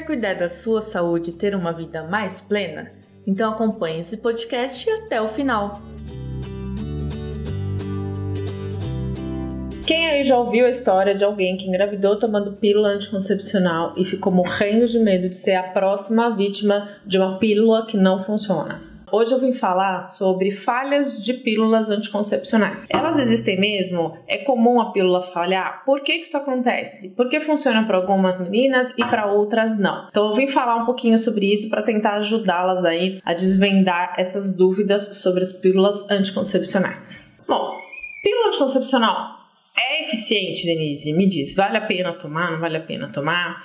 Quer cuidar da sua saúde e ter uma vida mais plena? Então acompanhe esse podcast até o final. Quem aí já ouviu a história de alguém que engravidou tomando pílula anticoncepcional e ficou morrendo de medo de ser a próxima vítima de uma pílula que não funciona? Hoje eu vim falar sobre falhas de pílulas anticoncepcionais. Elas existem mesmo? É comum a pílula falhar? Por que, que isso acontece? Por que funciona para algumas meninas e para outras não? Então eu vim falar um pouquinho sobre isso para tentar ajudá-las aí a desvendar essas dúvidas sobre as pílulas anticoncepcionais. Bom, pílula anticoncepcional é eficiente, Denise? Me diz, vale a pena tomar? Não vale a pena tomar?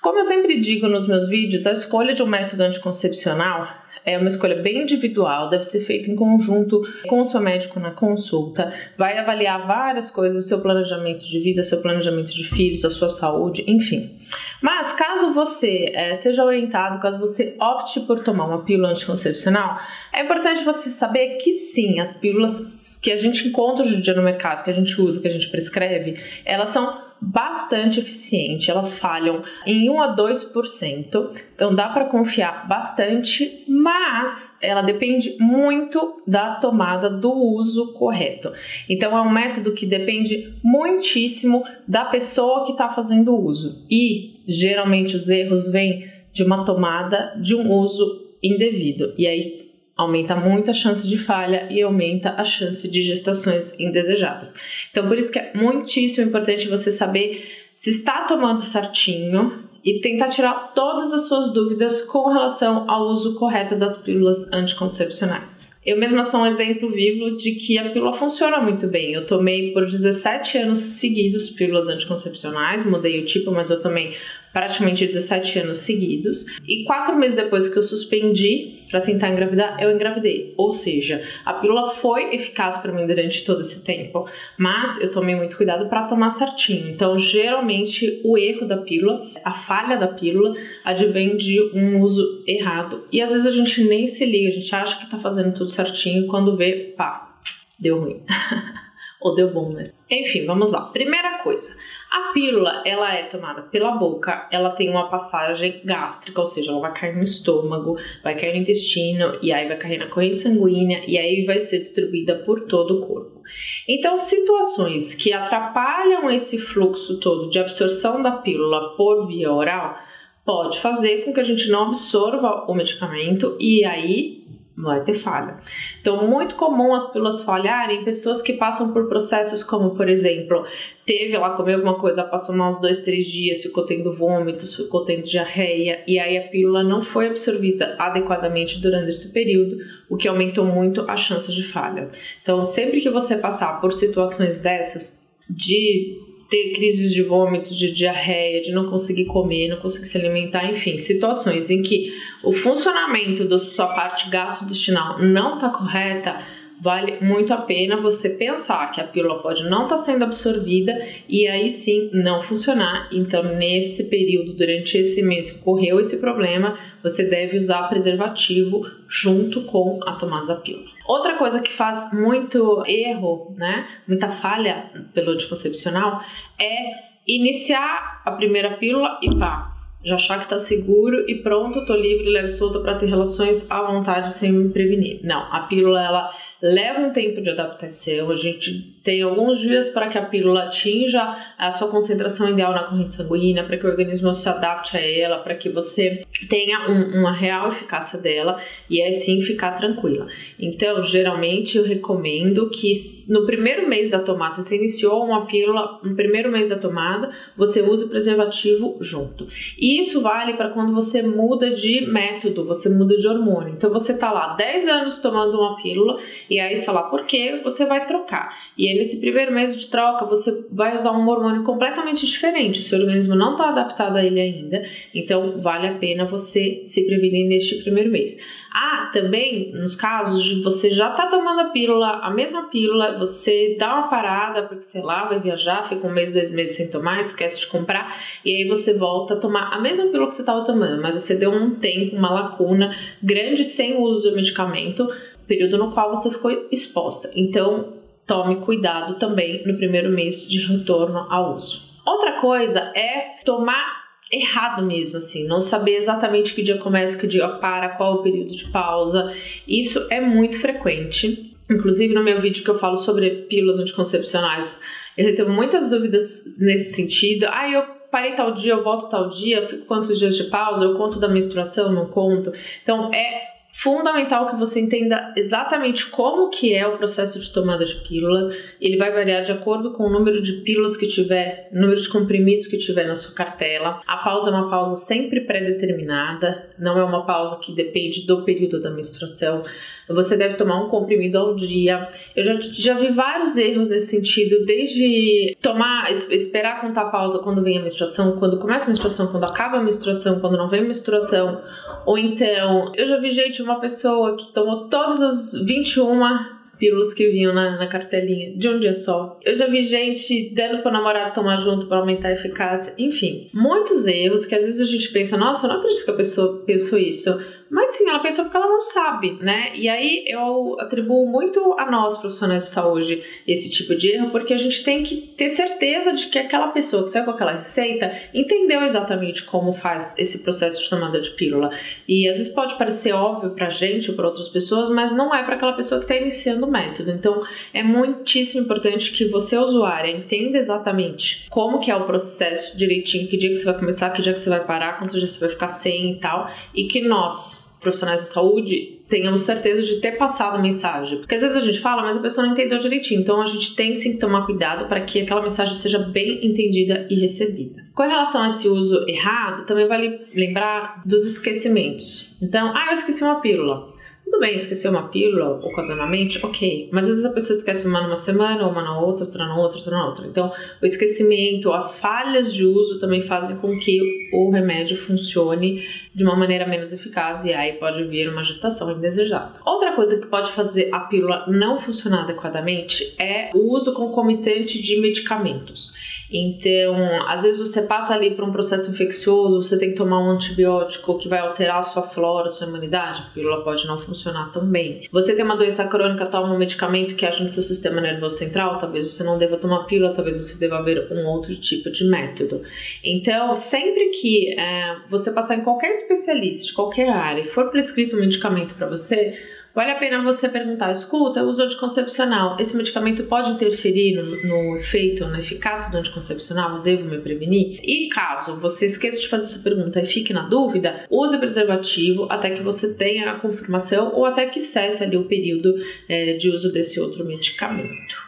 Como eu sempre digo nos meus vídeos, a escolha de um método anticoncepcional é uma escolha bem individual, deve ser feita em conjunto com o seu médico na consulta. Vai avaliar várias coisas, seu planejamento de vida, seu planejamento de filhos, a sua saúde, enfim. Mas caso você é, seja orientado, caso você opte por tomar uma pílula anticoncepcional, é importante você saber que sim, as pílulas que a gente encontra hoje em dia no mercado, que a gente usa, que a gente prescreve, elas são bastante eficiente, elas falham em 1 a 2%, então dá para confiar bastante, mas ela depende muito da tomada do uso correto. Então é um método que depende muitíssimo da pessoa que está fazendo o uso e geralmente os erros vêm de uma tomada de um uso indevido. E aí aumenta muito a chance de falha e aumenta a chance de gestações indesejadas. Então, por isso que é muitíssimo importante você saber se está tomando certinho e tentar tirar todas as suas dúvidas com relação ao uso correto das pílulas anticoncepcionais. Eu mesma sou um exemplo vivo de que a pílula funciona muito bem. Eu tomei por 17 anos seguidos pílulas anticoncepcionais, mudei o tipo, mas eu tomei praticamente 17 anos seguidos. E quatro meses depois que eu suspendi para tentar engravidar, eu engravidei. Ou seja, a pílula foi eficaz para mim durante todo esse tempo, mas eu tomei muito cuidado para tomar certinho. Então, geralmente, o erro da pílula, a falha da pílula, advém de um uso errado. E às vezes a gente nem se liga, a gente acha que tá fazendo tudo certinho quando vê, pá, deu ruim. Ou deu bom, né? Enfim, vamos lá. Primeira coisa, a pílula, ela é tomada pela boca, ela tem uma passagem gástrica, ou seja, ela vai cair no estômago, vai cair no intestino, e aí vai cair na corrente sanguínea, e aí vai ser distribuída por todo o corpo. Então, situações que atrapalham esse fluxo todo de absorção da pílula por via oral, pode fazer com que a gente não absorva o medicamento e aí vai ter falha. Então, muito comum as pílulas falharem em pessoas que passam por processos como, por exemplo, teve ela comeu alguma coisa, passou mal uns dois, três dias, ficou tendo vômitos, ficou tendo diarreia, e aí a pílula não foi absorvida adequadamente durante esse período, o que aumentou muito a chance de falha. Então, sempre que você passar por situações dessas, de ter crises de vômito, de diarreia, de não conseguir comer, não conseguir se alimentar, enfim, situações em que o funcionamento da sua parte gastrointestinal não está correta, vale muito a pena você pensar que a pílula pode não estar tá sendo absorvida e aí sim não funcionar. Então, nesse período, durante esse mês que ocorreu esse problema, você deve usar preservativo junto com a tomada da pílula. Outra coisa que faz muito erro, né, muita falha pelo anticoncepcional é iniciar a primeira pílula e pá, já achar que tá seguro e pronto, tô livre, leve solta para ter relações à vontade sem me prevenir. Não, a pílula ela leva um tempo de adaptação, a gente tem alguns dias para que a pílula atinja a sua concentração ideal na corrente sanguínea, para que o organismo se adapte a ela, para que você tenha um, uma real eficácia dela e aí sim ficar tranquila. Então, geralmente eu recomendo que no primeiro mês da tomada, se você iniciou uma pílula no primeiro mês da tomada, você use o preservativo junto. E isso vale para quando você muda de método, você muda de hormônio. Então, você tá lá 10 anos tomando uma pílula e aí, sei lá, por quê? Você vai trocar. E aí, nesse primeiro mês de troca, você vai usar um hormônio completamente diferente. O seu organismo não está adaptado a ele ainda, então vale a pena você se prevenir neste primeiro mês. Ah, também nos casos de você já tá tomando a pílula, a mesma pílula, você dá uma parada, porque sei lá, vai viajar, fica um mês, dois meses sem tomar, esquece de comprar, e aí você volta a tomar a mesma pílula que você estava tomando, mas você deu um tempo, uma lacuna grande sem o uso do medicamento, período no qual você ficou exposta. Então, tome cuidado também no primeiro mês de retorno ao uso. Outra coisa é tomar errado mesmo, assim, não saber exatamente que dia começa, que dia para, qual o período de pausa. Isso é muito frequente. Inclusive no meu vídeo que eu falo sobre pílulas anticoncepcionais, eu recebo muitas dúvidas nesse sentido. Ah, eu parei tal dia, eu volto tal dia, fico quantos dias de pausa, eu conto da menstruação, não conto. Então é fundamental que você entenda exatamente como que é o processo de tomada de pílula. Ele vai variar de acordo com o número de pílulas que tiver, número de comprimidos que tiver na sua cartela. A pausa é uma pausa sempre pré-determinada, não é uma pausa que depende do período da menstruação. Você deve tomar um comprimido ao dia. Eu já, já vi vários erros nesse sentido, desde tomar, esperar contar a pausa quando vem a menstruação, quando começa a menstruação, quando acaba a menstruação, quando não vem a menstruação ou então, eu já vi gente, uma pessoa que tomou todas as 21 pílulas que vinham na, na, cartelinha de um dia só. Eu já vi gente dando pro namorado tomar junto para aumentar a eficácia. Enfim, muitos erros que às vezes a gente pensa, nossa, não acredito que a pessoa pensou isso. Mas sim, ela pensou porque ela não sabe, né? E aí eu atribuo muito a nós, profissionais de saúde, esse tipo de erro, porque a gente tem que ter certeza de que aquela pessoa que saiu com aquela receita entendeu exatamente como faz esse processo de tomada de pílula. E às vezes pode parecer óbvio pra gente ou para outras pessoas, mas não é para aquela pessoa que está iniciando o método. Então é muitíssimo importante que você, usuária, entenda exatamente como que é o processo direitinho, que dia que você vai começar, que dia que você vai parar, quantos dias você vai ficar sem e tal, e que nós, profissionais da saúde tenhamos certeza de ter passado a mensagem. Porque às vezes a gente fala, mas a pessoa não entendeu direitinho. Então a gente tem sim que tomar cuidado para que aquela mensagem seja bem entendida e recebida. Com relação a esse uso errado, também vale lembrar dos esquecimentos. Então, ah, eu esqueci uma pílula. Tudo bem, esquecer uma pílula ocasionalmente, ok. Mas às vezes a pessoa esquece uma numa semana, uma na outra, outra na outra, outra na outra. Então, o esquecimento, as falhas de uso também fazem com que o remédio funcione de uma maneira menos eficaz e aí pode vir uma gestação indesejada. Outra coisa que pode fazer a pílula não funcionar adequadamente é o uso concomitante de medicamentos. Então, às vezes você passa ali por um processo infeccioso, você tem que tomar um antibiótico que vai alterar a sua flora, a sua imunidade, a pílula pode não funcionar também. Você tem uma doença crônica, toma um medicamento que age no seu sistema nervoso central, talvez você não deva tomar pílula, talvez você deva ver um outro tipo de método. Então, sempre que é, você passar em qualquer especialista de qualquer área e for prescrito um medicamento para você, Vale a pena você perguntar, escuta, o uso anticoncepcional, esse medicamento pode interferir no, no efeito, na eficácia do anticoncepcional? Eu devo me prevenir? E caso você esqueça de fazer essa pergunta e fique na dúvida, use preservativo até que você tenha a confirmação ou até que cesse ali o período é, de uso desse outro medicamento.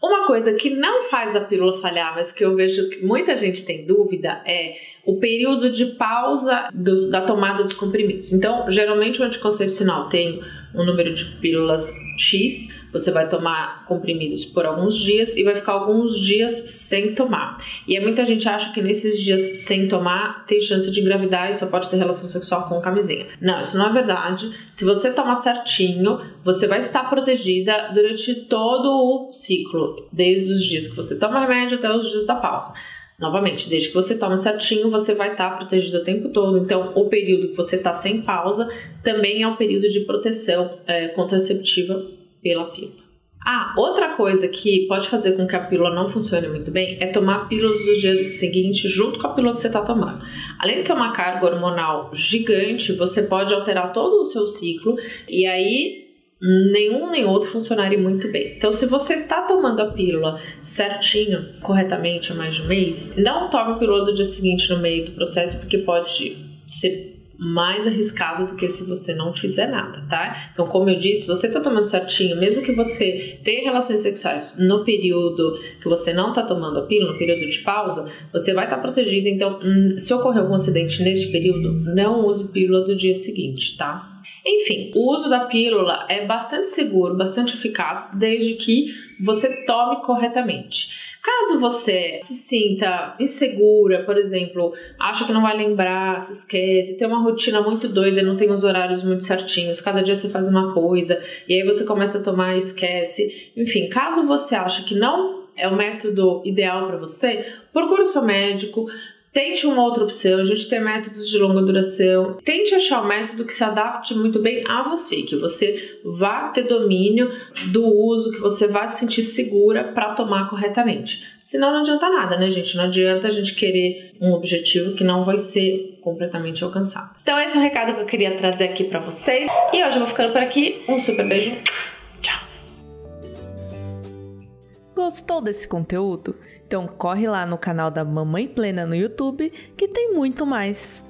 Uma coisa que não faz a pílula falhar, mas que eu vejo que muita gente tem dúvida é o período de pausa do, da tomada dos comprimidos. Então, geralmente o anticoncepcional tem um número de pílulas X, você vai tomar comprimidos por alguns dias e vai ficar alguns dias sem tomar. E muita gente acha que nesses dias sem tomar tem chance de engravidar e só pode ter relação sexual com camisinha. Não, isso não é verdade. Se você tomar certinho, você vai estar protegida durante todo o ciclo, desde os dias que você toma remédio até os dias da pausa. Novamente, desde que você toma certinho, você vai estar protegido o tempo todo. Então, o período que você está sem pausa também é um período de proteção é, contraceptiva pela pílula. Ah, outra coisa que pode fazer com que a pílula não funcione muito bem é tomar pílulas dos dias seguintes junto com a pílula que você está tomando. Além de ser uma carga hormonal gigante, você pode alterar todo o seu ciclo e aí nenhum nem outro funcionarem muito bem. Então, se você tá tomando a pílula certinho, corretamente há mais de um mês, não tome a pílula do dia seguinte no meio do processo, porque pode ser mais arriscado do que se você não fizer nada, tá? Então, como eu disse, você tá tomando certinho, mesmo que você tenha relações sexuais no período que você não tá tomando a pílula, no período de pausa, você vai estar tá protegido. Então, hum, se ocorrer algum acidente neste período, não use pílula do dia seguinte, tá? Enfim, o uso da pílula é bastante seguro, bastante eficaz, desde que você tome corretamente. Caso você se sinta insegura, por exemplo, acha que não vai lembrar, se esquece, tem uma rotina muito doida, não tem os horários muito certinhos, cada dia você faz uma coisa e aí você começa a tomar e esquece. Enfim, caso você ache que não é o método ideal para você, procure o seu médico, Tente uma outra opção, a gente tem métodos de longa duração. Tente achar um método que se adapte muito bem a você, que você vá ter domínio do uso, que você vá se sentir segura para tomar corretamente. Senão não adianta nada, né, gente? Não adianta a gente querer um objetivo que não vai ser completamente alcançado. Então esse é o recado que eu queria trazer aqui para vocês. E hoje eu vou ficando por aqui. Um super beijo. Tchau. Gostou desse conteúdo? Então corre lá no canal da Mamãe Plena no YouTube que tem muito mais.